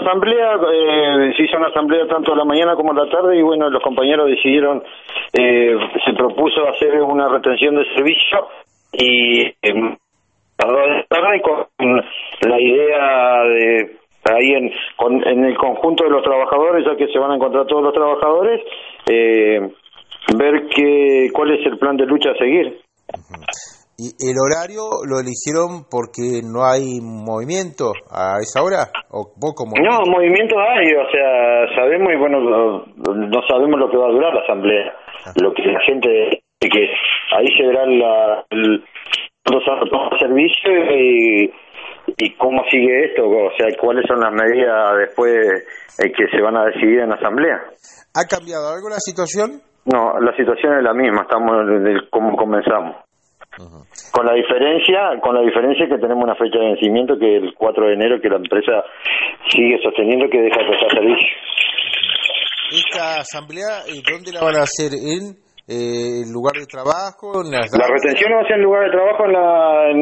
asamblea, eh, se hizo una asamblea tanto a la mañana como a la tarde y bueno, los compañeros decidieron, eh, se propuso hacer una retención de servicio y eh, con la idea de ahí en, en el conjunto de los trabajadores, ya que se van a encontrar todos los trabajadores, eh, ver qué, cuál es el plan de lucha a seguir. ¿Y el horario lo eligieron porque no hay movimiento a esa hora? ¿O vos como no, movimiento hay, o sea, sabemos y bueno, no, sabemos lo que va a durar la asamblea. Ah. Lo que la gente, que ahí se verá la, el, los servicio y, y cómo sigue esto, o sea, cuáles son las medidas después eh, que se van a decidir en la asamblea. ¿Ha cambiado algo la situación? No, la situación es la misma, estamos como comenzamos. Con la diferencia, con la diferencia que tenemos una fecha de vencimiento que el 4 de enero que la empresa sigue sosteniendo que deja de prestar servicio. Esta asamblea, ¿dónde la van a hacer? ¿En eh, el lugar de trabajo? la retención va a ser en lugar de trabajo en, la, en, las.